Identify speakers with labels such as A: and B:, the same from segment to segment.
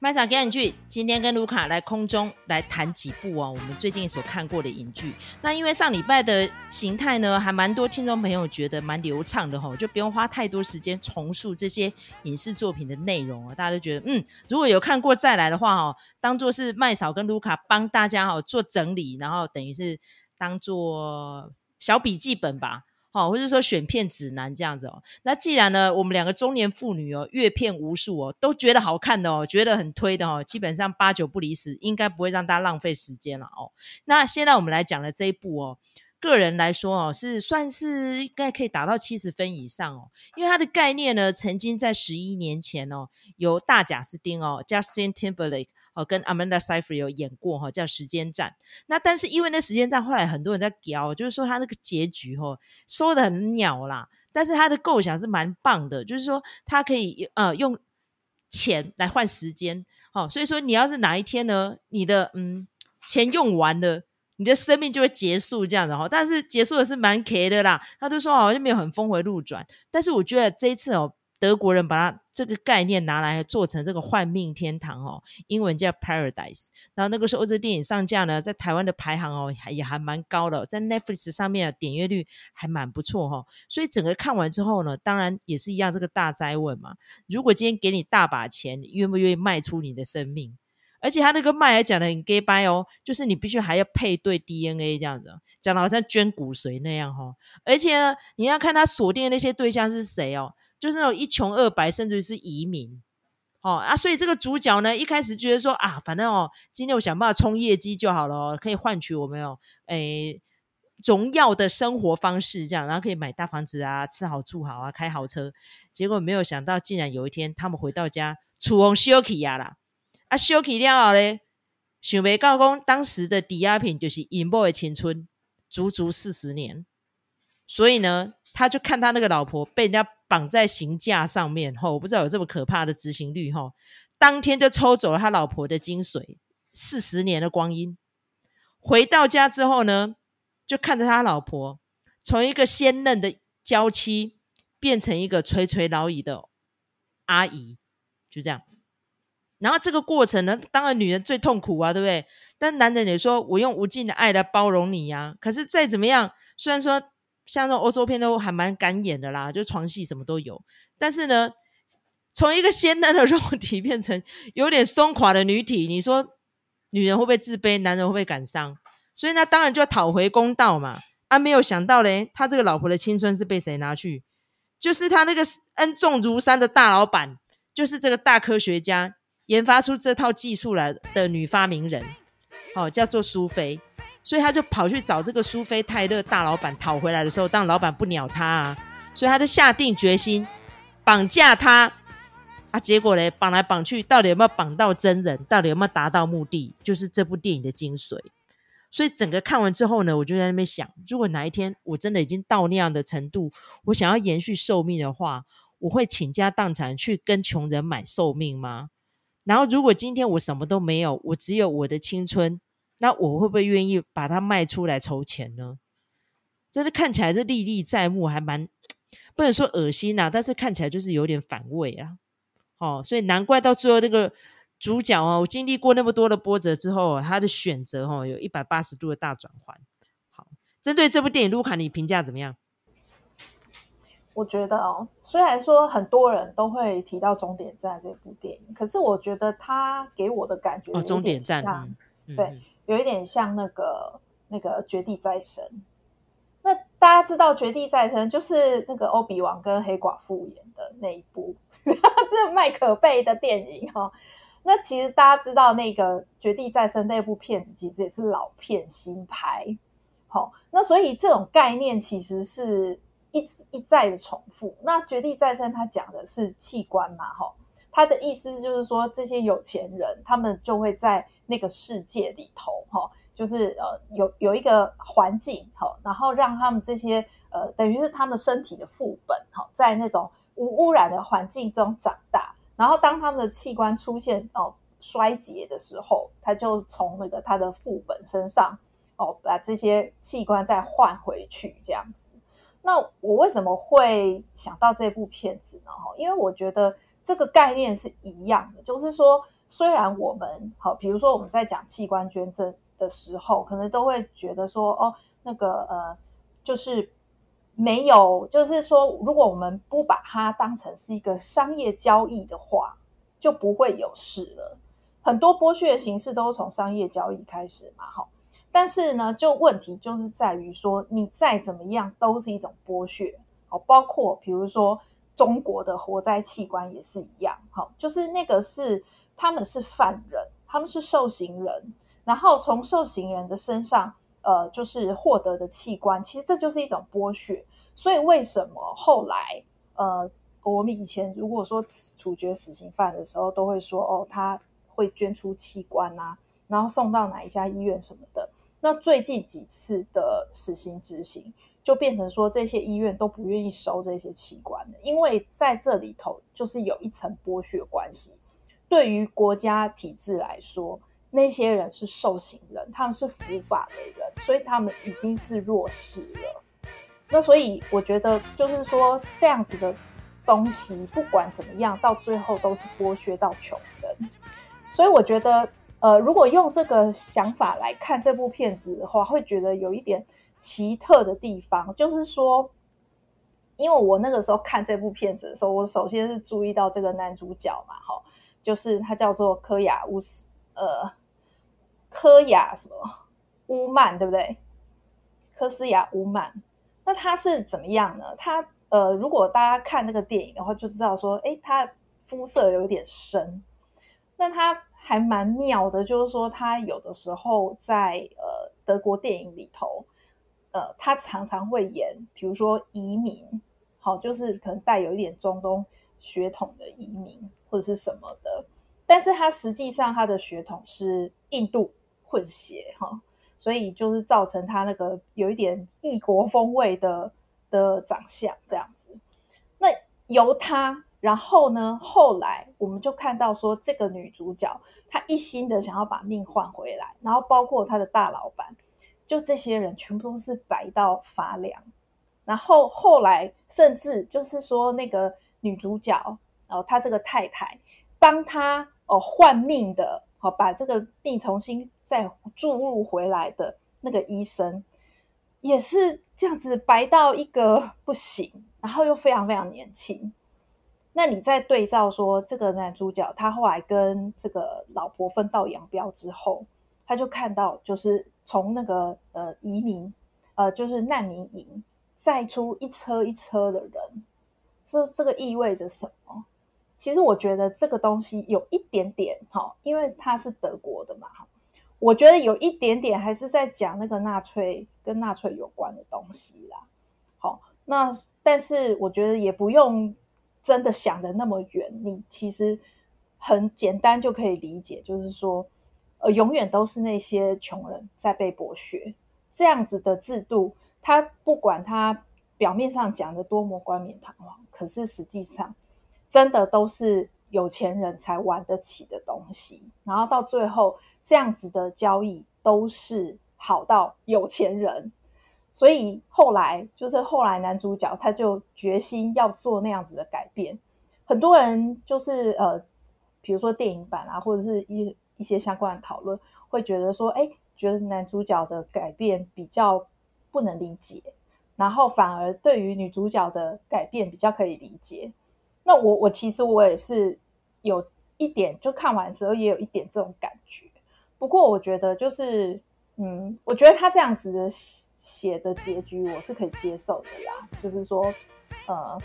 A: 麦嫂给你剧，今天跟卢卡来空中来谈几部哦，我们最近所看过的影剧。那因为上礼拜的形态呢，还蛮多听众朋友觉得蛮流畅的吼、就不用花太多时间重述这些影视作品的内容啊、大家都觉得，嗯，如果有看过再来的话哦，当做是麦嫂跟卢卡帮大家哦做整理，然后等于是当做小笔记本吧。好，或者说选片指南这样子哦。那既然呢，我们两个中年妇女哦，阅片无数哦，都觉得好看的哦，觉得很推的哦，基本上八九不离十，应该不会让大家浪费时间了哦。那现在我们来讲的这一部哦，个人来说哦，是算是应该可以达到七十分以上哦，因为它的概念呢，曾经在十一年前哦，由大贾斯汀哦，Justin Timberlake。哦，跟 Amanda Seyfried 有演过哈，叫《时间战》。那但是因为那《时间战》后来很多人在聊，就是说他那个结局哈收得很鸟啦。但是他的构想是蛮棒的，就是说他可以呃用钱来换时间。好，所以说你要是哪一天呢，你的嗯钱用完了，你的生命就会结束这样的哈。但是结束的是蛮 K 的啦。他就说好像没有很峰回路转。但是我觉得这一次哦。德国人把它这个概念拿来做成这个幻命天堂哦，英文叫 Paradise。然后那个时候这电影上架呢，在台湾的排行哦还也还蛮高的，在 Netflix 上面的点阅率还蛮不错哈。所以整个看完之后呢，当然也是一样这个大灾问嘛。如果今天给你大把钱，你愿不愿意卖出你的生命？而且他那个卖还讲的很假掰哦，就是你必须还要配对 DNA 这样子，讲的好像捐骨髓那样哈。而且呢，你要看他锁定的那些对象是谁哦。就是那种一穷二白，甚至于是移民，哦啊，所以这个主角呢，一开始觉得说啊，反正哦，今天我想办法冲业绩就好了，可以换取我们哦，诶，荣耀的生活方式这样，然后可以买大房子啊，吃好住好啊，开豪车。结果没有想到，竟然有一天他们回到家，厝红烧起呀啦，啊，烧起了后咧，想袂到讲当时的抵押品就是引爆的青春，足足四十年。所以呢，他就看他那个老婆被人家。绑在刑架上面，吼，我不知道有这么可怕的执行率，吼，当天就抽走了他老婆的精髓，四十年的光阴。回到家之后呢，就看着他老婆从一个鲜嫩的娇妻变成一个垂垂老矣的阿姨，就这样。然后这个过程呢，当然女人最痛苦啊，对不对？但男人也说我用无尽的爱来包容你呀。可是再怎么样，虽然说。像那种欧洲片都还蛮敢演的啦，就床戏什么都有。但是呢，从一个鲜 嫩的肉体变成有点松垮的女体，你说女人会不会自卑？男人会不会感伤？所以那当然就要讨回公道嘛。啊，没有想到嘞，他这个老婆的青春是被谁拿去？就是他那个恩重如山的大老板，就是这个大科学家研发出这套技术来的女发明人，哦，叫做苏菲。所以他就跑去找这个苏菲泰勒大老板讨回来的时候，当老板不鸟他啊，所以他就下定决心绑架他啊。结果嘞，绑来绑去，到底有没有绑到真人？到底有没有达到目的？就是这部电影的精髓。所以整个看完之后呢，我就在那边想：如果哪一天我真的已经到那样的程度，我想要延续寿命的话，我会倾家荡产去跟穷人买寿命吗？然后，如果今天我什么都没有，我只有我的青春。那我会不会愿意把它卖出来筹钱呢？真的看起来是历历在目，还蛮不能说恶心呐、啊，但是看起来就是有点反胃啊。哦，所以难怪到最后那个主角哦，我经历过那么多的波折之后，他的选择哦，有一百八十度的大转换。好，针对这部电影，卢卡你评价怎么样？
B: 我觉得哦，虽然说很多人都会提到《终点站》这部电影，可是我觉得他给我的感觉哦，《终点站》嗯，对。嗯有一点像那个那个绝地再生，那大家知道绝地再生就是那个欧比王跟黑寡妇演的那一部，这麦可贝的电影哈、那其实大家知道那个绝地再生那部片子其实也是老片新拍，好、那所以这种概念其实是一一再的重复。那绝地再生它讲的是器官嘛，哈、他的意思就是说这些有钱人他们就会在。那个世界里头，哈，就是呃，有有一个环境，哈，然后让他们这些呃，等于是他们身体的副本，哈，在那种无污染的环境中长大。然后当他们的器官出现哦衰竭的时候，他就从那个他的副本身上哦，把这些器官再换回去，这样子。那我为什么会想到这部片子呢？哈，因为我觉得这个概念是一样的，就是说。虽然我们好，比如说我们在讲器官捐赠的时候，可能都会觉得说，哦，那个呃，就是没有，就是说，如果我们不把它当成是一个商业交易的话，就不会有事了。很多剥削的形式都是从商业交易开始嘛，哈。但是呢，就问题就是在于说，你再怎么样都是一种剥削，好，包括比如说中国的活摘器官也是一样，好，就是那个是。他们是犯人，他们是受刑人，然后从受刑人的身上，呃，就是获得的器官，其实这就是一种剥削。所以为什么后来，呃，我们以前如果说处决死刑犯的时候，都会说，哦，他会捐出器官啊，然后送到哪一家医院什么的。那最近几次的死刑执行，就变成说这些医院都不愿意收这些器官了，因为在这里头就是有一层剥削关系。对于国家体制来说，那些人是受刑人，他们是伏法的人，所以他们已经是弱势了。那所以我觉得，就是说这样子的东西，不管怎么样，到最后都是剥削到穷人。所以我觉得，呃，如果用这个想法来看这部片子的话，会觉得有一点奇特的地方，就是说，因为我那个时候看这部片子的时候，我首先是注意到这个男主角嘛，哈。就是他叫做科雅乌斯，呃，科雅什么乌曼，对不对？科斯亚乌曼。那他是怎么样呢？他呃，如果大家看那个电影的话，就知道说，诶，他肤色有点深。那他还蛮妙的，就是说他有的时候在呃德国电影里头，呃，他常常会演，比如说移民，好，就是可能带有一点中东血统的移民。或者是什么的，但是他实际上他的血统是印度混血哈，所以就是造成他那个有一点异国风味的的长相这样子。那由他，然后呢，后来我们就看到说，这个女主角她一心的想要把命换回来，然后包括她的大老板，就这些人全部都是白到发凉。然后后来甚至就是说那个女主角。哦，她这个太太帮她哦换命的，好、哦、把这个命重新再注入回来的那个医生，也是这样子白到一个不行，然后又非常非常年轻。那你再对照说，这个男主角他后来跟这个老婆分道扬镳之后，他就看到就是从那个呃移民呃就是难民营再出一车一车的人，说这个意味着什么？其实我觉得这个东西有一点点哈，因为他是德国的嘛，我觉得有一点点还是在讲那个纳粹跟纳粹有关的东西啦。好，那但是我觉得也不用真的想得那么远，你其实很简单就可以理解，就是说，呃，永远都是那些穷人在被剥削，这样子的制度，他不管他表面上讲的多么冠冕堂皇，可是实际上。真的都是有钱人才玩得起的东西，然后到最后这样子的交易都是好到有钱人，所以后来就是后来男主角他就决心要做那样子的改变。很多人就是呃，比如说电影版啊，或者是一一些相关的讨论，会觉得说，哎，觉得男主角的改变比较不能理解，然后反而对于女主角的改变比较可以理解。那我我其实我也是有一点，就看完的时候也有一点这种感觉。不过我觉得就是，嗯，我觉得他这样子的写的结局我是可以接受的啦。就是说，呃，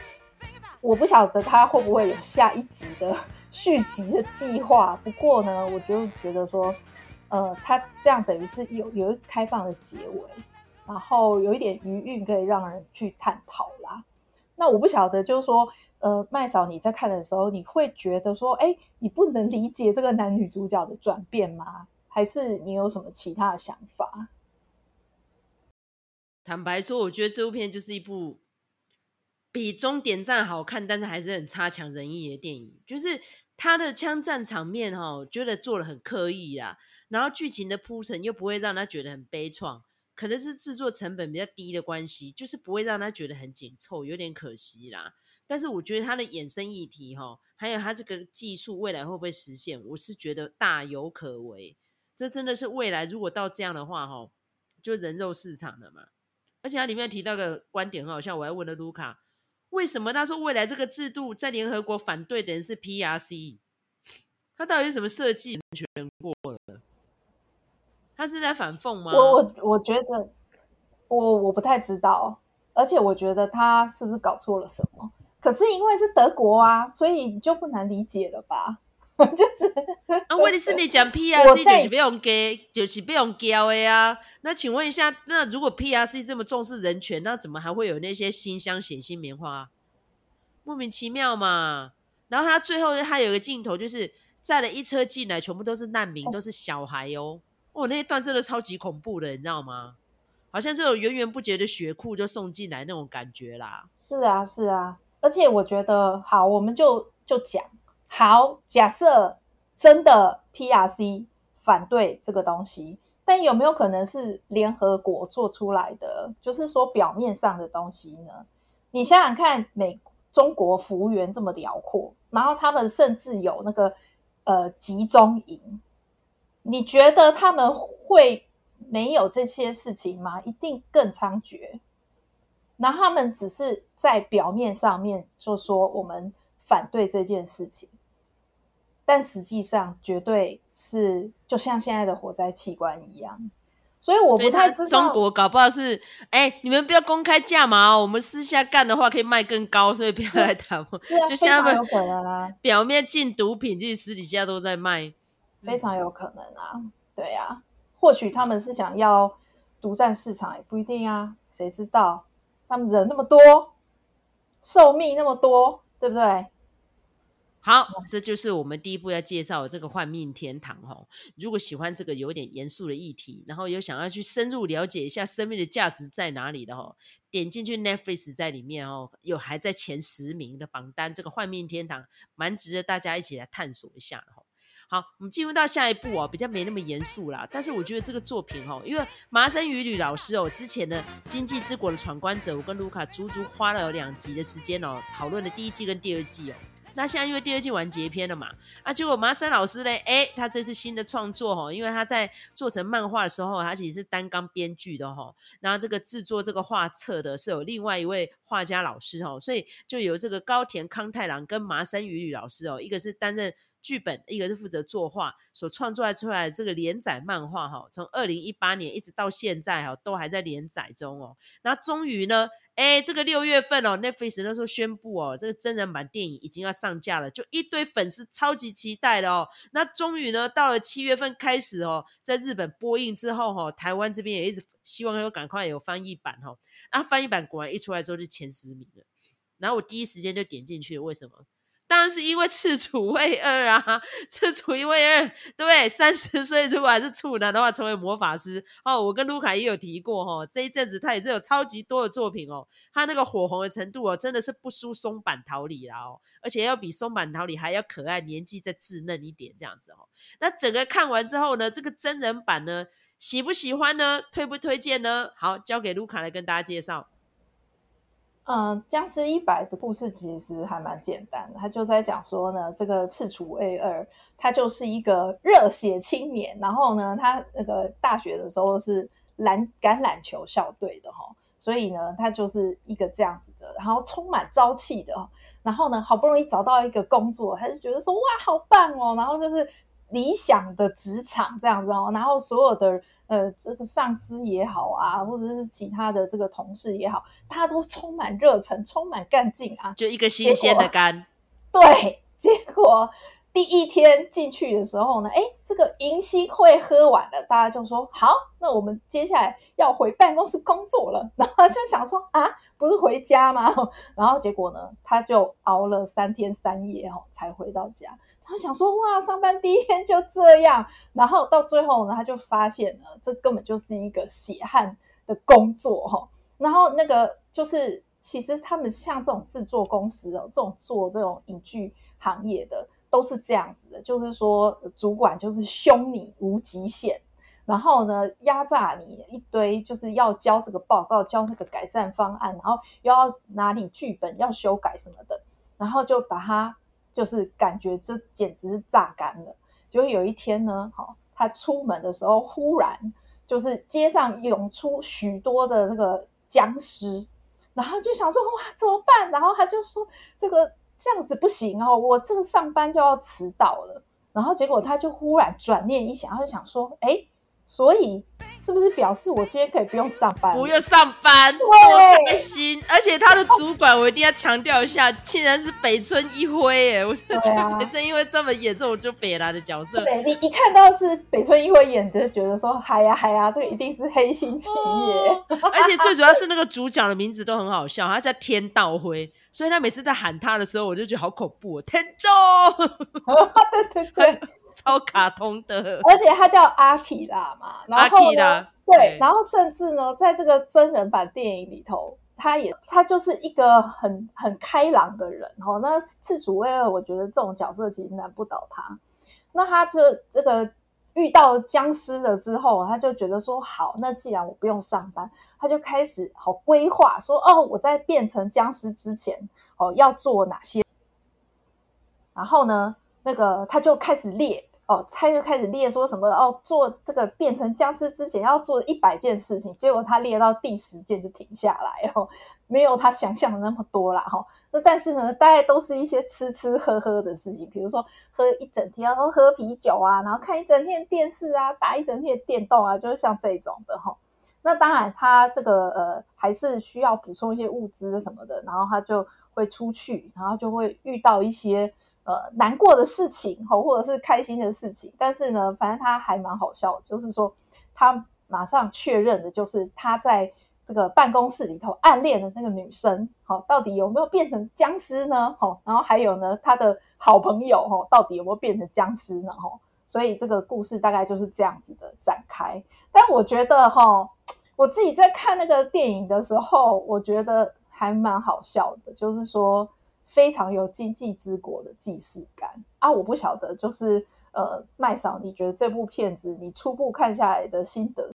B: 我不晓得他会不会有下一集的 续集的计划。不过呢，我就觉得说，呃，他这样等于是有有一个开放的结尾，然后有一点余韵可以让人去探讨啦。那我不晓得，就是说。呃，麦嫂，你在看的时候，你会觉得说，哎，你不能理解这个男女主角的转变吗？还是你有什么其他的想法？
A: 坦白说，我觉得这部片就是一部比《终点站》好看，但是还是很差强人意的电影。就是他的枪战场面，哈，我觉得做得很刻意啊。然后剧情的铺陈又不会让他觉得很悲怆，可能是制作成本比较低的关系，就是不会让他觉得很紧凑，有点可惜啦。但是我觉得它的衍生议题哈，还有它这个技术未来会不会实现，我是觉得大有可为。这真的是未来，如果到这样的话哈，就人肉市场的嘛。而且它里面提到个观点很好笑，我还问了卢卡，为什么他说未来这个制度在联合国反对的人是 PRC？他到底是什么设计全过了？他是在反讽吗？
B: 我我我觉得我我不太知道，而且我觉得他是不是搞错了什么？可是因为是德国啊，所以就不难理解了吧？就是
A: 啊，问题是你讲 PRC 就是不用给，就是不用交的呀。那请问一下，那如果 PRC 这么重视人权，那怎么还会有那些新乡写新棉花？莫名其妙嘛。然后他最后他有一个镜头，就是载了一车进来，全部都是难民，都是小孩哦。哦，那一段真的超级恐怖的，你知道吗？好像这种源源不绝的血库就送进来那种感觉啦。
B: 是啊，是啊。而且我觉得，好，我们就就讲。好，假设真的 PRC 反对这个东西，但有没有可能是联合国做出来的？就是说表面上的东西呢？你想想看，美中国幅员这么辽阔，然后他们甚至有那个呃集中营，你觉得他们会没有这些事情吗？一定更猖獗。那他们只是在表面上面就说我们反对这件事情。但实际上，绝对是就像现在的火灾器官一样，所以我不太知道
A: 中国搞不好是哎、欸，你们不要公开价码哦，我们私下干的话可以卖更高，所以不要来谈。
B: 是啊，
A: 就像他 表面进毒品，其实私底下都在卖，
B: 非常有可能啊。对啊，或许他们是想要独占市场，也不一定啊，谁知道？他们人那么多，寿命那么多，对不对？
A: 好，这就是我们第一步要介绍的这个换命天堂哈。如果喜欢这个有点严肃的议题，然后有想要去深入了解一下生命的价值在哪里的哦，点进去 Netflix 在里面哦，有还在前十名的榜单，这个换命天堂蛮值得大家一起来探索一下的哈。好，我们进入到下一步哦，比较没那么严肃啦，但是我觉得这个作品哦，因为麻生羽吕老师哦，之前的《经济之国的闯关者》，我跟卢卡足足花了有两集的时间哦，讨论了第一季跟第二季哦。那现在因为第二季完结篇了嘛，啊，结果麻生老师嘞，哎，他这次新的创作哈，因为他在做成漫画的时候，他其实是单纲编剧的哈，然后这个制作这个画册的是有另外一位画家老师哈，所以就由这个高田康太郎跟麻生羽吕老师哦，一个是担任剧本，一个是负责作画，所创作出来的这个连载漫画哈，从二零一八年一直到现在哈，都还在连载中哦，那终于呢。哎，这个六月份哦，Netflix 那时候宣布哦，这个真人版电影已经要上架了，就一堆粉丝超级期待的哦。那终于呢，到了七月份开始哦，在日本播映之后哈、台湾这边也一直希望有赶快有翻译版哈、那。翻译版果然一出来之后就前十名了，然后我第一时间就点进去了，为什么？当然是因为赤楚卫二啊，赤楚卫二，对？三十岁如果还是处男的话，成为魔法师哦。我跟卢卡也有提过哈、哦，这一阵子他也是有超级多的作品哦，他那个火红的程度哦，真的是不输松坂桃李啦哦，而且要比松坂桃李还要可爱，年纪再稚嫩一点这样子哦。那整个看完之后呢，这个真人版呢，喜不喜欢呢？推不推荐呢？好，交给卢卡来跟大家介绍。
B: 嗯，僵尸一百的故事其实还蛮简单的，他就在讲说呢，这个赤楚 A 二他就是一个热血青年，然后呢，他那个大学的时候是篮橄榄球校队的哈，所以呢，他就是一个这样子的，然后充满朝气的，然后呢，好不容易找到一个工作，他就觉得说哇，好棒哦，然后就是理想的职场这样子哦，然后所有的。呃，这个上司也好啊，或者是其他的这个同事也好，大家都充满热忱，充满干劲啊，
A: 就一个新鲜的肝。
B: 对，结果第一天进去的时候呢，哎，这个迎新会喝完了，大家就说好，那我们接下来要回办公室工作了。然后就想说啊，不是回家吗？然后结果呢，他就熬了三天三夜哦，才回到家。他想说哇，上班第一天就这样，然后到最后呢，他就发现了这根本就是一个血汗的工作哈。然后那个就是，其实他们像这种制作公司哦，这种做这种影剧行业的，都是这样子的，就是说主管就是凶你无极限，然后呢，压榨你一堆，就是要交这个报告，交那个改善方案，然后又要拿你剧本要修改什么的，然后就把他就是感觉就简直是榨干了。结果有一天呢，好，他出门的时候，忽然就是街上涌出许多的这个僵尸，然后就想说哇怎么办？然后他就说这个这样子不行哦，我这个上班就要迟到了。然后结果他就忽然转念一想，他就想说，哎。所以是不是表示我今天可以不用上班？
A: 不用上班，多开心！而且他的主管，我一定要强调一下，竟然是北村一辉耶！我就觉得北村一辉专门演这种就北来的角色。
B: 对，你一看到是北村一辉演，就觉得说嗨呀嗨呀，这个一定是黑心企业。
A: 哦、而且最主要是那个主角的名字都很好笑，他叫天道辉，所以他每次在喊他的时候，我就觉得好恐怖，天道。
B: 对 对对。
A: 超卡通的，
B: 而且他叫阿基拉嘛，然后呢，对，然后甚至呢，在这个真人版电影里头，他也他就是一个很很开朗的人哦。那赤楚威尔，我觉得这种角色其实难不倒他。那他就这个遇到僵尸了之后，他就觉得说好，那既然我不用上班，他就开始好规划说哦，我在变成僵尸之前哦要做哪些，然后呢？那个他就开始列哦，他就开始列说什么哦，做这个变成僵尸之前要做一百件事情，结果他列到第十件就停下来哦，没有他想象的那么多啦哈、哦。那但是呢，大概都是一些吃吃喝喝的事情，比如说喝一整天，然后喝啤酒啊，然后看一整天电视啊，打一整天电动啊，就是像这种的哈、哦。那当然他这个呃还是需要补充一些物资什么的，然后他就会出去，然后就会遇到一些。呃，难过的事情或者是开心的事情，但是呢，反正他还蛮好笑，就是说他马上确认的就是他在这个办公室里头暗恋的那个女生，好，到底有没有变成僵尸呢？然后还有呢，他的好朋友哈，到底有没有变成僵尸呢？哈，所以这个故事大概就是这样子的展开。但我觉得哈，我自己在看那个电影的时候，我觉得还蛮好笑的，就是说。非常有经济之国的既视感啊！我不晓得，就是呃，麦嫂，你觉得这部片子你初步看下来的心得？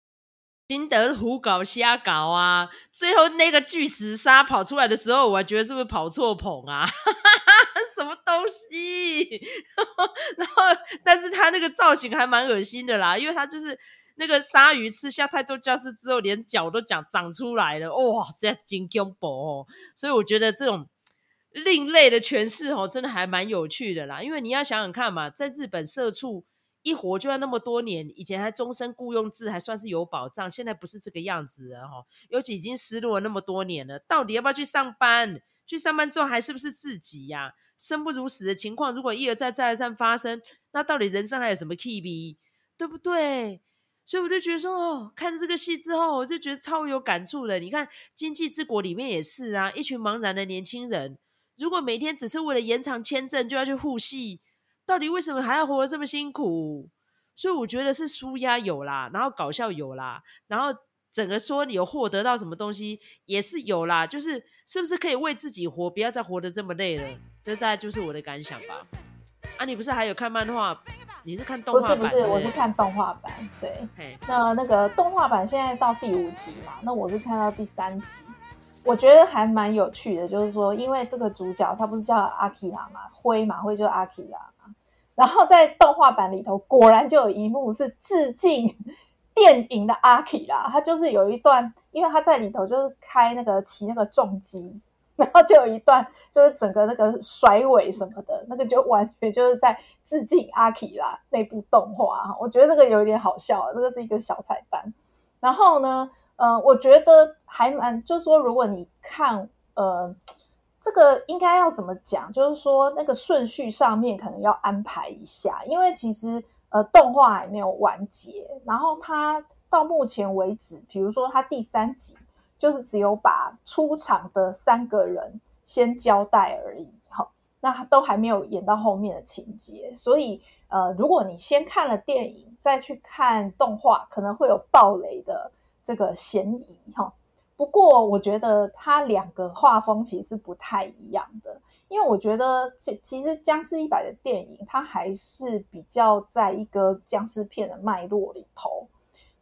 A: 心得胡搞瞎搞啊！最后那个巨齿鲨跑出来的时候，我还觉得是不是跑错棚啊？什么东西？然后，但是他那个造型还蛮恶心的啦，因为他就是那个鲨鱼吃下太多胶质之后，连脚都长长出来了，哇，实在真恐怖！所以我觉得这种。另类的诠释哦，真的还蛮有趣的啦。因为你要想想看嘛，在日本社畜一活就要那么多年，以前还终身雇佣制，还算是有保障，现在不是这个样子了哈。尤其已经失落了那么多年了，到底要不要去上班？去上班之后还是不是自己呀？生不如死的情况，如果一而再再而三发生，那到底人生还有什么 key 比？对不对？所以我就觉得说，哦，看了这个戏之后，我就觉得超有感触的。你看《经济之国》里面也是啊，一群茫然的年轻人。如果每天只是为了延长签证就要去护系，到底为什么还要活得这么辛苦？所以我觉得是舒压有啦，然后搞笑有啦，然后整个说你有获得到什么东西也是有啦，就是是不是可以为自己活，不要再活得这么累了？这大概就是我的感想吧。啊，你不是还有看漫画？你是看动画版？不是不是，
B: 我是看动画版。对，那那个动画版现在到第五集嘛，那我是看到第三集。我觉得还蛮有趣的，就是说，因为这个主角他不是叫阿基拉嘛，灰嘛，灰就是阿基拉嘛。然后在动画版里头，果然就有一幕是致敬电影的阿基拉，他就是有一段，因为他在里头就是开那个骑那个重机，然后就有一段就是整个那个甩尾什么的，那个就完全就是在致敬阿基拉那部动画。我觉得这个有一点好笑，这个是一个小彩蛋。然后呢，呃，我觉得还蛮，就是说，如果你看，呃，这个应该要怎么讲？就是说，那个顺序上面可能要安排一下，因为其实呃，动画还没有完结，然后它到目前为止，比如说它第三集就是只有把出场的三个人先交代而已，哈，那都还没有演到后面的情节，所以呃，如果你先看了电影再去看动画，可能会有爆雷的。这个嫌疑哈，不过我觉得它两个画风其实是不太一样的，因为我觉得其其实《僵尸一百》的电影它还是比较在一个僵尸片的脉络里头，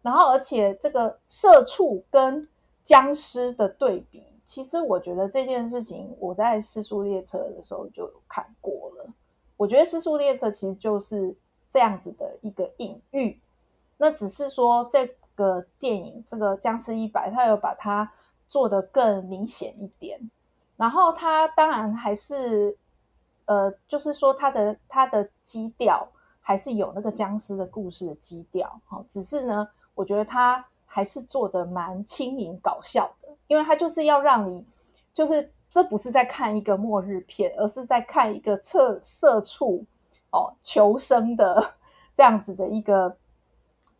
B: 然后而且这个社畜跟僵尸的对比，其实我觉得这件事情我在《尸速列车》的时候就有看过了。我觉得《尸速列车》其实就是这样子的一个隐喻，那只是说在个电影这个《僵尸一百》，它有把它做得更明显一点。然后它当然还是，呃，就是说它的它的基调还是有那个僵尸的故事的基调，哈，只是呢，我觉得他还是做得蛮轻盈搞笑的，因为他就是要让你，就是这不是在看一个末日片，而是在看一个测社畜哦求生的 这样子的一个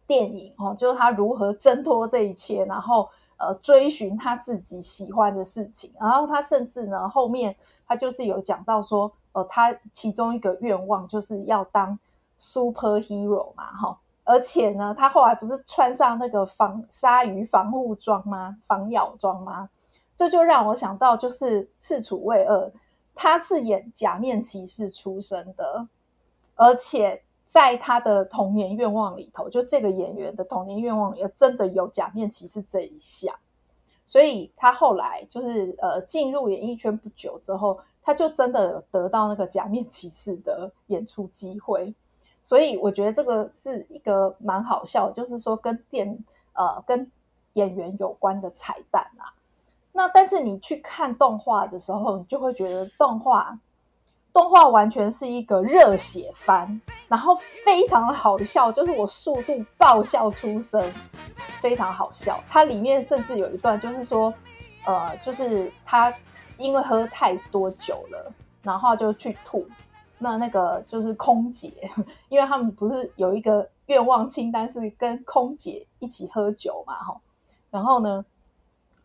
B: 电影哦，就是他如何挣脱这一切，然后。呃，追寻他自己喜欢的事情，然后他甚至呢，后面他就是有讲到说，呃，他其中一个愿望就是要当 superhero 嘛，哈，而且呢，他后来不是穿上那个防鲨鱼防护装吗？防咬装吗？这就让我想到，就是赤楚卫二，他是演假面骑士出身的，而且。在他的童年愿望里头，就这个演员的童年愿望里，真的有假面骑士这一项，所以他后来就是呃进入演艺圈不久之后，他就真的得到那个假面骑士的演出机会，所以我觉得这个是一个蛮好笑，就是说跟电呃跟演员有关的彩蛋啊。那但是你去看动画的时候，你就会觉得动画。动画完全是一个热血番，然后非常的好笑，就是我速度爆笑出声，非常好笑。它里面甚至有一段就是说，呃，就是他因为喝太多酒了，然后就去吐。那那个就是空姐，因为他们不是有一个愿望清单是跟空姐一起喝酒嘛，哈。然后呢，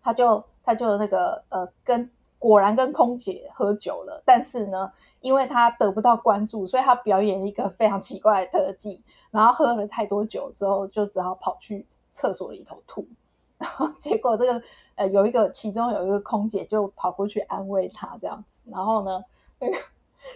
B: 他就他就那个呃跟。果然跟空姐喝酒了，但是呢，因为他得不到关注，所以他表演一个非常奇怪的特技，然后喝了太多酒之后，就只好跑去厕所里头吐。然后结果这个呃，有一个其中有一个空姐就跑过去安慰他这样子，然后呢，那个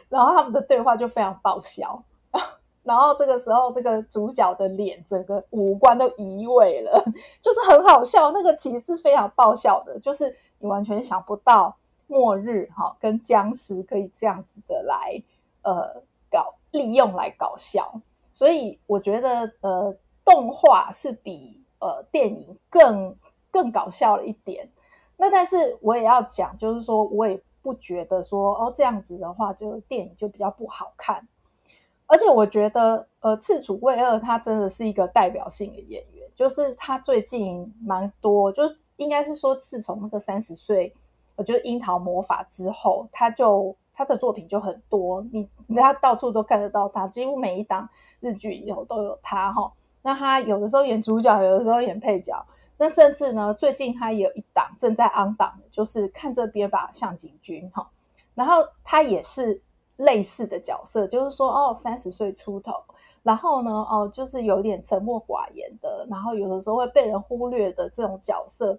B: 然后他们的对话就非常爆笑。然后这个时候，这个主角的脸整个五官都移位了，就是很好笑。那个其实是非常爆笑的，就是你完全想不到。末日哈，跟僵尸可以这样子的来呃搞利用来搞笑，所以我觉得呃动画是比呃电影更更搞笑了一点。那但是我也要讲，就是说我也不觉得说哦这样子的话，就电影就比较不好看。而且我觉得呃赤楚卫二他真的是一个代表性的演员，就是他最近蛮多，就应该是说自从那个三十岁。我觉得樱桃魔法之后，他就他的作品就很多，你你他到处都看得到他，几乎每一档日剧里头都有他哈。那他有的时候演主角，有的时候演配角。那甚至呢，最近他也有一档正在 on 档，就是看这边吧，向井君哈。然后他也是类似的角色，就是说哦，三十岁出头，然后呢哦，就是有点沉默寡言的，然后有的时候会被人忽略的这种角色。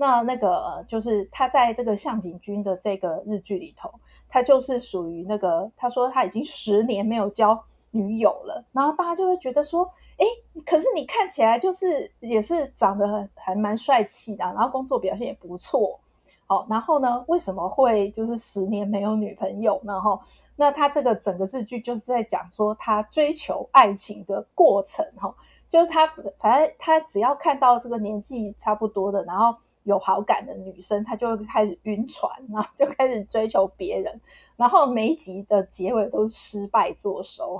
B: 那那个就是他在这个向井君的这个日剧里头，他就是属于那个他说他已经十年没有交女友了，然后大家就会觉得说，哎，可是你看起来就是也是长得还蛮帅气的，然后工作表现也不错，哦，然后呢，为什么会就是十年没有女朋友呢？哈，那他这个整个日剧就是在讲说他追求爱情的过程，哈，就是他反正他只要看到这个年纪差不多的，然后。有好感的女生，她就会开始晕船，然后就开始追求别人，然后每一集的结尾都是失败作收。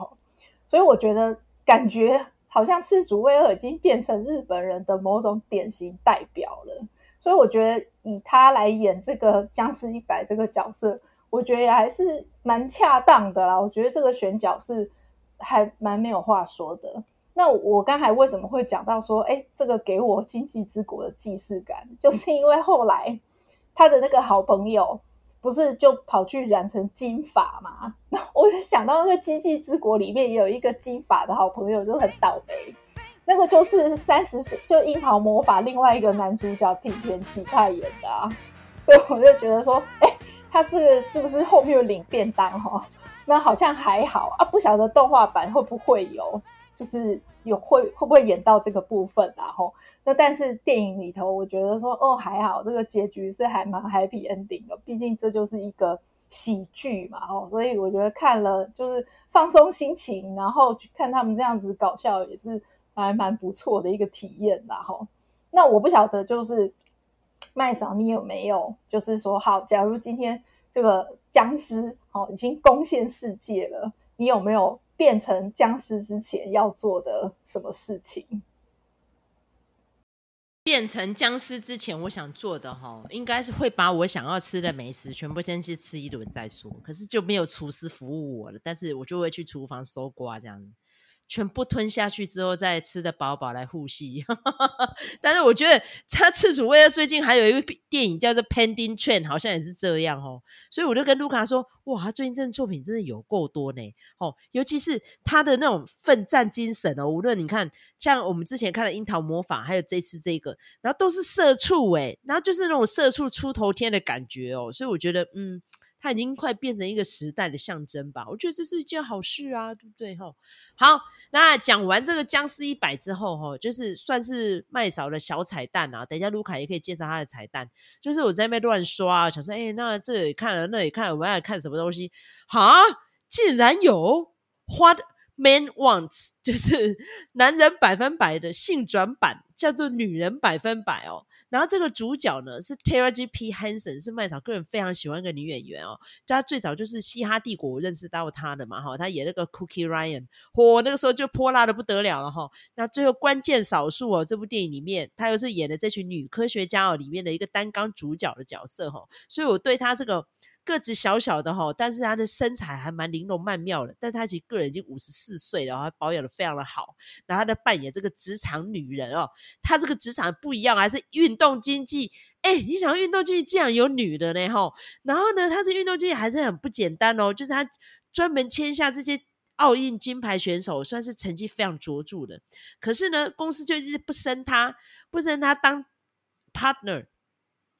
B: 所以我觉得感觉好像赤楚卫二已经变成日本人的某种典型代表了。所以我觉得以他来演这个僵尸一百这个角色，我觉得也还是蛮恰当的啦。我觉得这个选角是还蛮没有话说的。那我刚才为什么会讲到说，哎，这个给我经济之国的既视感，就是因为后来他的那个好朋友不是就跑去染成金发嘛？那我就想到那个经济之国里面也有一个金发的好朋友，就很倒霉。那个就是三十岁就樱桃魔法另外一个男主角町田启太演的啊，所以我就觉得说，哎，他是是不是后面有领便当哈？那好像还好啊，不晓得动画版会不会有。就是有会会不会演到这个部分，然后那但是电影里头，我觉得说哦还好，这个结局是还蛮 happy ending 的，毕竟这就是一个喜剧嘛，哦，所以我觉得看了就是放松心情，然后去看他们这样子搞笑也是还蛮不错的一个体验，然后那我不晓得就是麦嫂你有没有就是说好，假如今天这个僵尸哦已经攻陷世界了，你有没有？变成僵尸之前要做的什么事情？
A: 变成僵尸之前，我想做的哈，应该是会把我想要吃的美食全部先去吃一轮再说。可是就没有厨师服务我了，但是我就会去厨房搜刮这样。全部吞下去之后，再吃的饱饱来呼吸。但是我觉得他赤楚卫二最近还有一个电影叫做《Pending Train》，好像也是这样哦。所以我就跟卢卡说：“哇，他最近这作品真的有够多呢！哦，尤其是他的那种奋战精神哦。无论你看，像我们之前看的《樱桃魔法》，还有这次这个，然后都是社畜诶，然后就是那种社畜出头天的感觉哦。所以我觉得，嗯。”它已经快变成一个时代的象征吧，我觉得这是一件好事啊，对不对？哈，好，那讲完这个僵尸一百之后，哈，就是算是麦嫂的小彩蛋啊。等一下卢卡也可以介绍他的彩蛋，就是我在那边乱刷，想说，哎，那这里看了，那里看了，我们要看什么东西？哈，竟然有花的 Man Wants，就是男人百分百的性转版，叫做女人百分百哦。然后这个主角呢是 Taraji P Henson，是麦嫂个人非常喜欢一个女演员哦。她最早就是《嘻哈帝国》我认识到她的嘛哈，她演那个 Cookie Ryan，嚯，那个时候就泼辣的不得了了哈。那最后关键少数哦，这部电影里面她又是演的这群女科学家哦里面的一个担纲主角的角色哈，所以我对她这个。个子小小的哈，但是她的身材还蛮玲珑曼妙的。但她其实个人已经五十四岁了，还保养的非常的好。然后她在扮演这个职场女人哦，她这个职场不一样，还是运动经济。哎，你想要运动经济竟然有女的呢哈？然后呢，她这运动经济还是很不简单哦，就是她专门签下这些奥运金牌选手，算是成绩非常卓著的。可是呢，公司就一直不升她，不升她当 partner。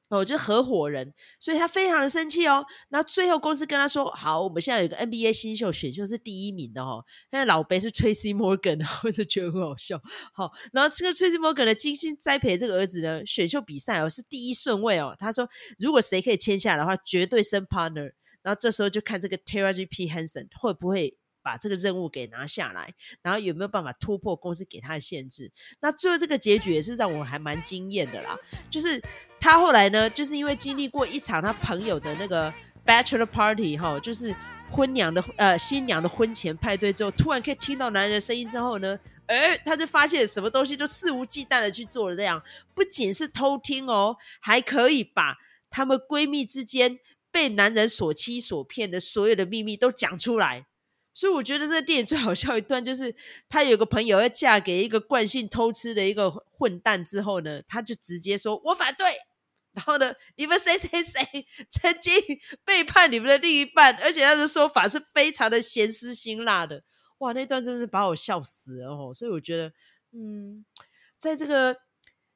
A: 哦，就是合伙人，所以他非常的生气哦。然后最后公司跟他说：“好，我们现在有一个 NBA 新秀选秀是第一名的哦，现在老辈是 Tracy Morgan，我就觉得很好笑。好，然后这个 Tracy Morgan 的精心栽培这个儿子呢，选秀比赛哦是第一顺位哦。他说，如果谁可以签下的话，绝对升 partner。然后这时候就看这个 Taraji P Henson 会不会把这个任务给拿下来，然后有没有办法突破公司给他的限制。那最后这个结局也是让我还蛮惊艳的啦，就是。他后来呢，就是因为经历过一场他朋友的那个 bachelor party 哈，就是婚娘的呃新娘的婚前派对之后，突然可以听到男人的声音之后呢，哎，他就发现什么东西都肆无忌惮的去做了这样，不仅是偷听哦，还可以把他们闺蜜之间被男人所欺所骗的所有的秘密都讲出来。所以我觉得这个电影最好笑一段就是，她有个朋友要嫁给一个惯性偷吃的一个混蛋之后呢，她就直接说：“我反对。”然后呢，你们谁谁谁曾经背叛你们的另一半，而且他的说法是非常的咸湿辛辣的，哇，那段真是把我笑死了哦。所以我觉得，嗯，在这个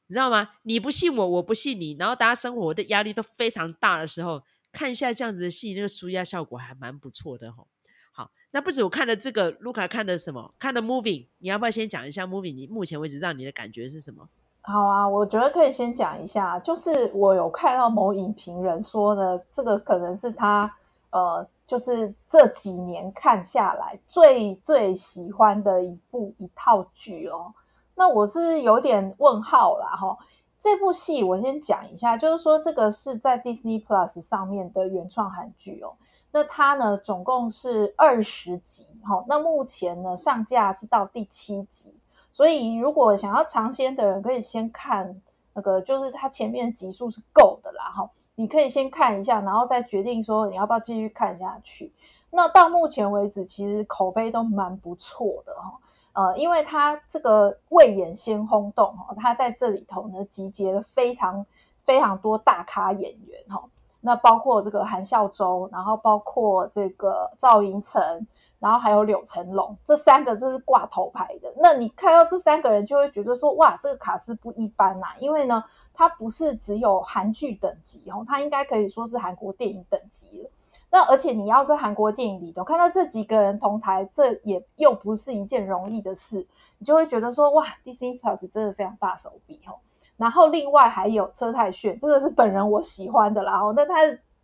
A: 你知道吗？你不信我，我不信你，然后大家生活的压力都非常大的时候，看一下这样子的戏，那个舒压效果还蛮不错的哦。好，那不止我看了这个，卢卡看的什么？看的 Moving，你要不要先讲一下 Moving？你目前为止让你的感觉是什么？
B: 好啊，我觉得可以先讲一下，就是我有看到某影评人说呢，这个可能是他呃，就是这几年看下来最最喜欢的一部一套剧哦。那我是有点问号啦哈。这部戏我先讲一下，就是说这个是在 Disney Plus 上面的原创韩剧哦。那它呢总共是二十集哈，那目前呢上架是到第七集。所以，如果想要尝鲜的人，可以先看那个，就是它前面集数是够的啦，哈。你可以先看一下，然后再决定说你要不要继续看下去。那到目前为止，其实口碑都蛮不错的，哈。呃，因为它这个未演先轰动，哈，它在这里头呢集结了非常非常多大咖演员，哈。那包括这个韩孝周，然后包括这个赵寅成。然后还有柳成龙，这三个这是挂头牌的。那你看到这三个人，就会觉得说，哇，这个卡是不一般呐、因为呢，它不是只有韩剧等级哦，它应该可以说是韩国电影等级了。那而且你要在韩国电影里头看到这几个人同台，这也又不是一件容易的事，你就会觉得说哇，Disney Plus 真的非常大手笔哦。然后另外还有车太鉉，这个是本人我喜欢的啦。哦，那他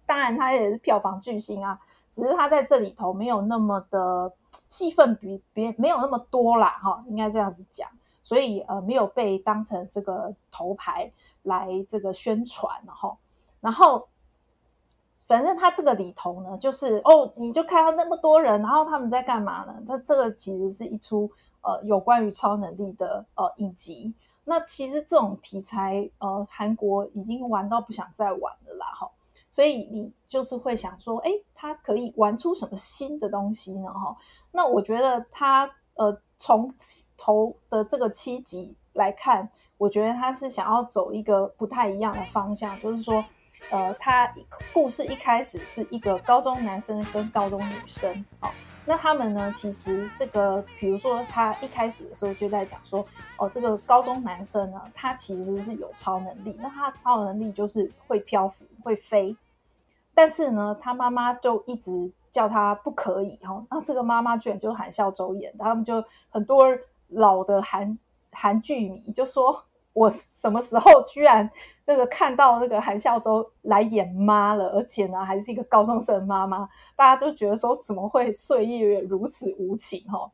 B: 当然他也是票房巨星啊，只是他在这里头没有那么的戏份比别没有那么多啦，哈，应该这样子讲。所以呃，没有被当成这个头牌来这个宣传，然后然后。反正他这个里头呢，就是哦，你就看到那么多人，然后他们在干嘛呢？他这个其实是一出呃有关于超能力的呃影集。那其实这种题材呃韩国已经玩到不想再玩了啦哈，所以你就是会想说，哎，他可以玩出什么新的东西呢哈？那我觉得他呃从头的这个七集来看，我觉得他是想要走一个不太一样的方向，就是说。呃，他故事一开始是一个高中男生跟高中女生，哦，那他们呢，其实这个，比如说他一开始的时候就在讲说，哦，这个高中男生呢，他其实是有超能力，那他的超能力就是会漂浮、会飞，但是呢，他妈妈就一直叫他不可以，哈、哦，那这个妈妈居然就是韩孝周演的，他们就很多老的韩韩剧迷就说。我什么时候居然那个看到那个韩孝周来演妈了，而且呢还是一个高中生妈妈，大家就觉得说怎么会岁月如此无情哈？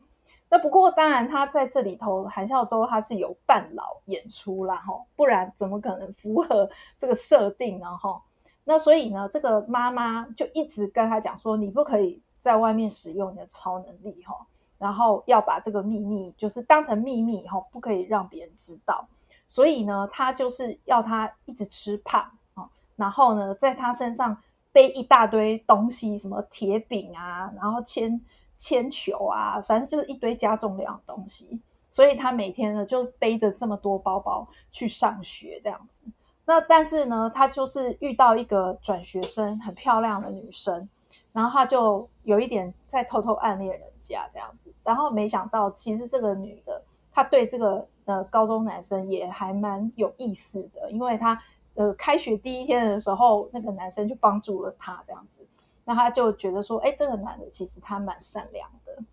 B: 那不过当然他在这里头，韩孝周他是有半老演出啦哈，不然怎么可能符合这个设定呢哈？那所以呢，这个妈妈就一直跟他讲说，你不可以在外面使用你的超能力哈，然后要把这个秘密就是当成秘密哈，不可以让别人知道。所以呢，他就是要他一直吃胖啊，然后呢，在他身上背一大堆东西，什么铁饼啊，然后铅铅球啊，反正就是一堆加重量的东西。所以他每天呢就背着这么多包包去上学，这样子。那但是呢，他就是遇到一个转学生，很漂亮的女生，然后他就有一点在偷偷暗恋人家这样子。然后没想到，其实这个女的，她对这个。呃，高中男生也还蛮有意思的，因为他呃开学第一天的时候，那个男生就帮助了他这样子，那他就觉得说，哎，这个男的其实他蛮善良的。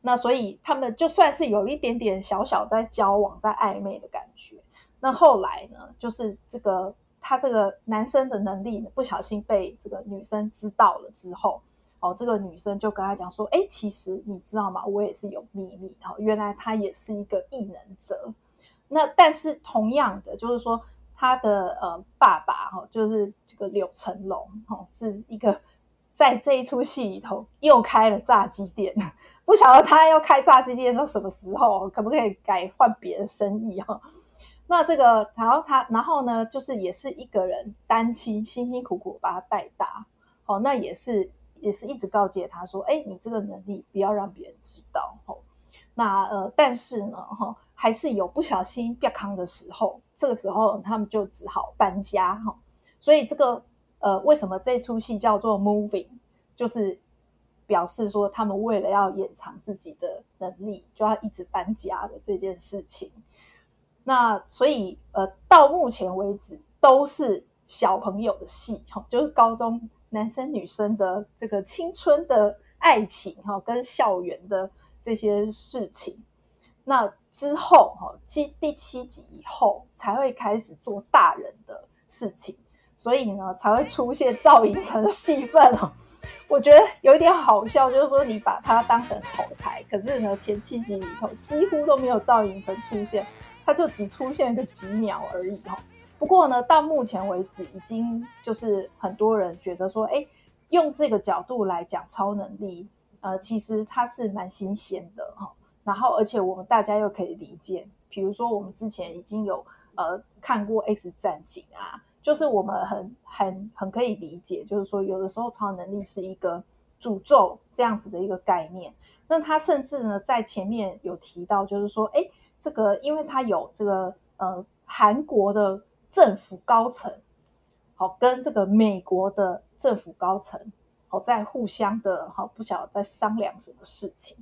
B: 那所以他们就算是有一点点小小在交往、在暧昧的感觉。那后来呢，就是这个他这个男生的能力不小心被这个女生知道了之后。哦，这个女生就跟他讲说：“哎，其实你知道吗？我也是有秘密的。原来他也是一个异能者。那但是同样的，就是说他的呃爸爸哈，就是这个柳成龙哈，是一个在这一出戏里头又开了炸鸡店。不晓得他要开炸鸡店到什么时候，可不可以改换别的生意哈？那这个，然后他，然后呢，就是也是一个人单亲，辛辛苦苦把他带大。哦，那也是。”也是一直告诫他说：“哎，你这个能力不要让别人知道。”吼，那呃，但是呢，哈，还是有不小心变康的时候。这个时候，他们就只好搬家。哈，所以这个呃，为什么这出戏叫做 Moving，就是表示说他们为了要掩藏自己的能力，就要一直搬家的这件事情。那所以呃，到目前为止都是小朋友的戏，哈，就是高中。男生女生的这个青春的爱情哈，跟校园的这些事情，那之后哈，七第七集以后才会开始做大人的事情，所以呢才会出现赵寅成的戏份哦。我觉得有一点好笑，就是说你把他当成头牌，可是呢前七集里头几乎都没有赵寅成出现，他就只出现个几秒而已哈。不过呢，到目前为止，已经就是很多人觉得说，哎，用这个角度来讲超能力，呃，其实它是蛮新鲜的哈。然后，而且我们大家又可以理解，比如说我们之前已经有呃看过《X 战警》啊，就是我们很很很可以理解，就是说有的时候超能力是一个诅咒这样子的一个概念。那他甚至呢在前面有提到，就是说，哎，这个因为他有这个呃韩国的。政府高层，好，跟这个美国的政府高层，好，在互相的，好，不晓得在商量什么事情。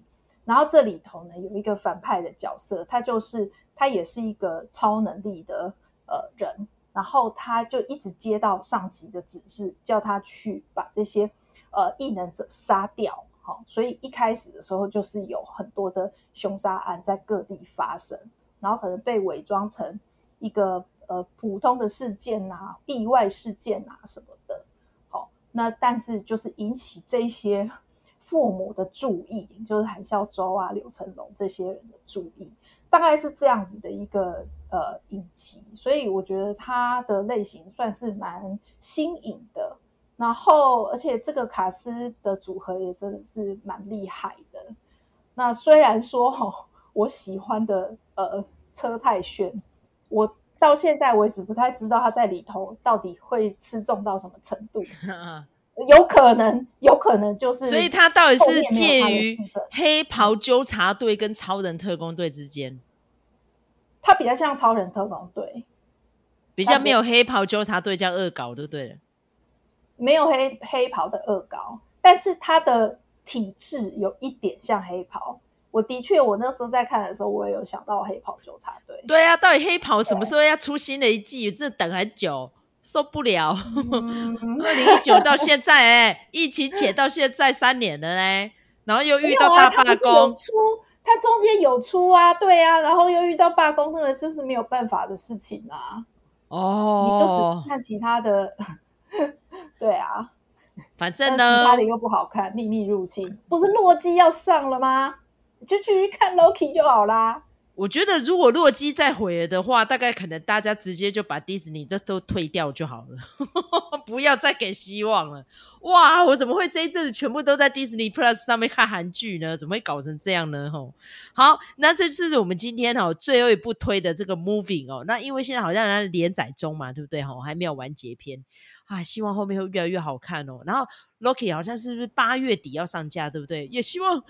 B: 然后这里头呢，有一个反派的角色，他就是他也是一个超能力的呃人，然后他就一直接到上级的指示，叫他去把这些呃异能者杀掉。好，所以一开始的时候就是有很多的凶杀案在各地发生，然后可能被伪装成一个呃普通的事件啊、意外事件啊什么的。好，那但是就是引起这些父母的注意，就是韩孝周啊、刘成龙这些人的注意，大概是这样子的一个呃影集，所以我觉得它的类型算是蛮新颖的。然后，而且这个卡司的组合也真的是蛮厉害的。那虽然说哈，我喜欢的呃车太炫，我到现在为止不太知道他在里头到底会吃重到什么程度。有可能，有可能就是，
A: 所以他到底是介于黑袍纠察队跟超人特工队之间。
B: 他比较像超人特工队，
A: 比较没有黑袍纠察队这样恶搞，对不对了？
B: 没有黑黑袍的恶搞，但是他的体质有一点像黑袍。我的确，我那时候在看的时候，我也有想到黑袍纠察队。
A: 对啊，到底黑袍什么时候要出新的一季？这等很久，受不了。二零一九到现在、欸，哎，疫情且到现在三年了嘞，然后又遇到大罢工。
B: 出，他中间有出啊，对啊，然后又遇到罢工，那个就是没有办法的事情啊。
A: 哦，
B: 你就是看其他的。对啊，
A: 反正呢，
B: 其他的又不好看，《秘密入侵》不是洛基要上了吗？就继续看 Loki 就好啦。
A: 我觉得如果洛基再毁了的话，大概可能大家直接就把迪士尼的都退掉就好了，不要再给希望了。哇，我怎么会这一阵子全部都在 Disney Plus 上面看韩剧呢？怎么会搞成这样呢？吼，好，那这是我们今天哈最后一部推的这个 Moving 哦。那因为现在好像在连载中嘛，对不对？哈，还没有完结篇啊，希望后面会越来越好看哦。然后 Loki 好像是不是八月底要上架，对不对？也希望。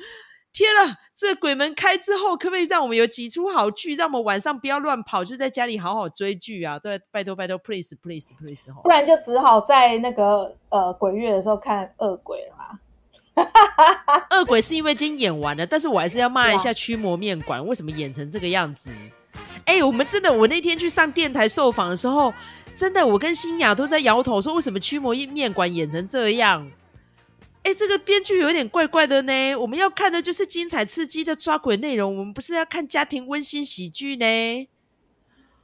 A: 天啊，这鬼门开之后，可不可以让我们有几出好剧，让我们晚上不要乱跑，就在家里好好追剧啊？对，拜托拜托，please please please，
B: 不然就只好在那个呃鬼月的时候看恶鬼了嘛。
A: 恶鬼是因为已经演完了，但是我还是要骂一下驱魔面馆，为什么演成这个样子？哎，我们真的，我那天去上电台受访的时候，真的，我跟新雅都在摇头，说为什么驱魔面馆演成这样？哎，这个编剧有点怪怪的呢。我们要看的就是精彩刺激的抓鬼内容，我们不是要看家庭温馨喜剧呢。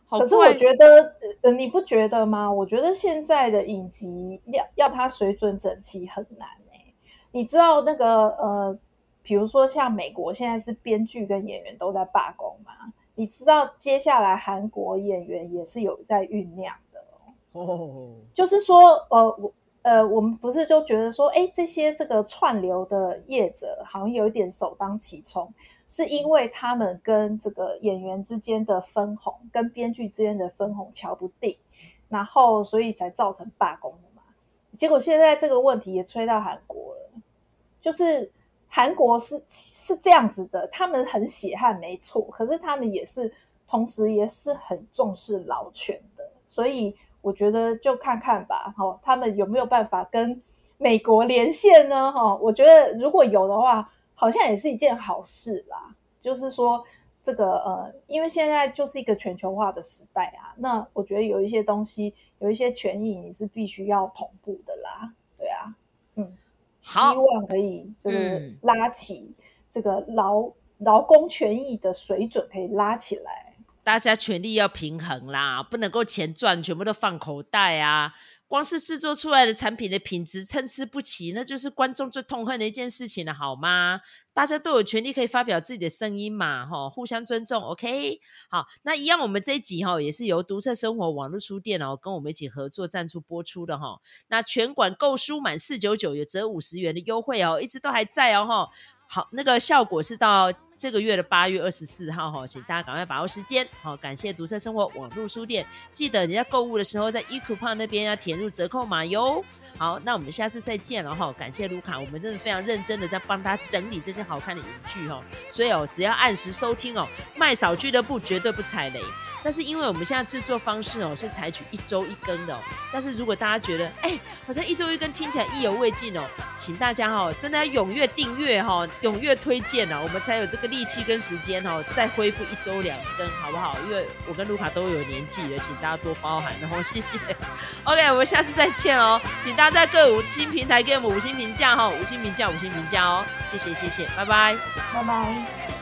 B: 可是我觉得，呃，你不觉得吗？我觉得现在的影集要要它水准整齐很难哎。你知道那个呃，比如说像美国现在是编剧跟演员都在罢工吗？你知道接下来韩国演员也是有在酝酿的哦。Oh. 就是说，呃，我。呃，我们不是就觉得说，哎，这些这个串流的业者好像有一点首当其冲，是因为他们跟这个演员之间的分红，跟编剧之间的分红瞧不定，然后所以才造成罢工的嘛。结果现在这个问题也吹到韩国了，就是韩国是是这样子的，他们很血汗没错，可是他们也是同时也是很重视劳权的，所以。我觉得就看看吧，哈，他们有没有办法跟美国连线呢？哈，我觉得如果有的话，好像也是一件好事啦。就是说，这个呃，因为现在就是一个全球化的时代啊，那我觉得有一些东西，有一些权益，你是必须要同步的啦。对啊，嗯，希望可以就是拉起这个劳劳工权益的水准，可以拉起来。
A: 大家权力要平衡啦，不能够钱赚全部都放口袋啊！光是制作出来的产品的品质参差不齐，那就是观众最痛恨的一件事情了，好吗？大家都有权利可以发表自己的声音嘛，吼，互相尊重，OK？好，那一样，我们这一集哈也是由独特生活网络书店哦跟我们一起合作赞助播出的哈。那全馆购书满四九九有折五十元的优惠哦，一直都还在哦，哈。好，那个效果是到。这个月的八月二十四号哈，请大家赶快把握时间。好，感谢读册生活网络书店，记得你在购物的时候，在 eCoupon 那边要填入折扣码哟。好，那我们下次再见了哈。感谢卢卡，我们真的非常认真的在帮他整理这些好看的影剧哦。所以哦，只要按时收听哦，麦嫂俱乐部绝对不踩雷。但是因为我们现在制作方式哦，是采取一周一更的哦。但是如果大家觉得哎，好像一周一更听起来意犹未尽哦，请大家哈真的要踊跃订阅哈，踊跃推荐哦，我们才有这个力气跟时间哦，再恢复一周两更，好不好？因为我跟卢卡都有年纪了，请大家多包涵，然后谢谢。OK，我们下次再见哦，请大家在各五星平台给我们五星评价哈，五星评价五星评价哦，谢谢谢谢，拜拜，
B: 拜拜。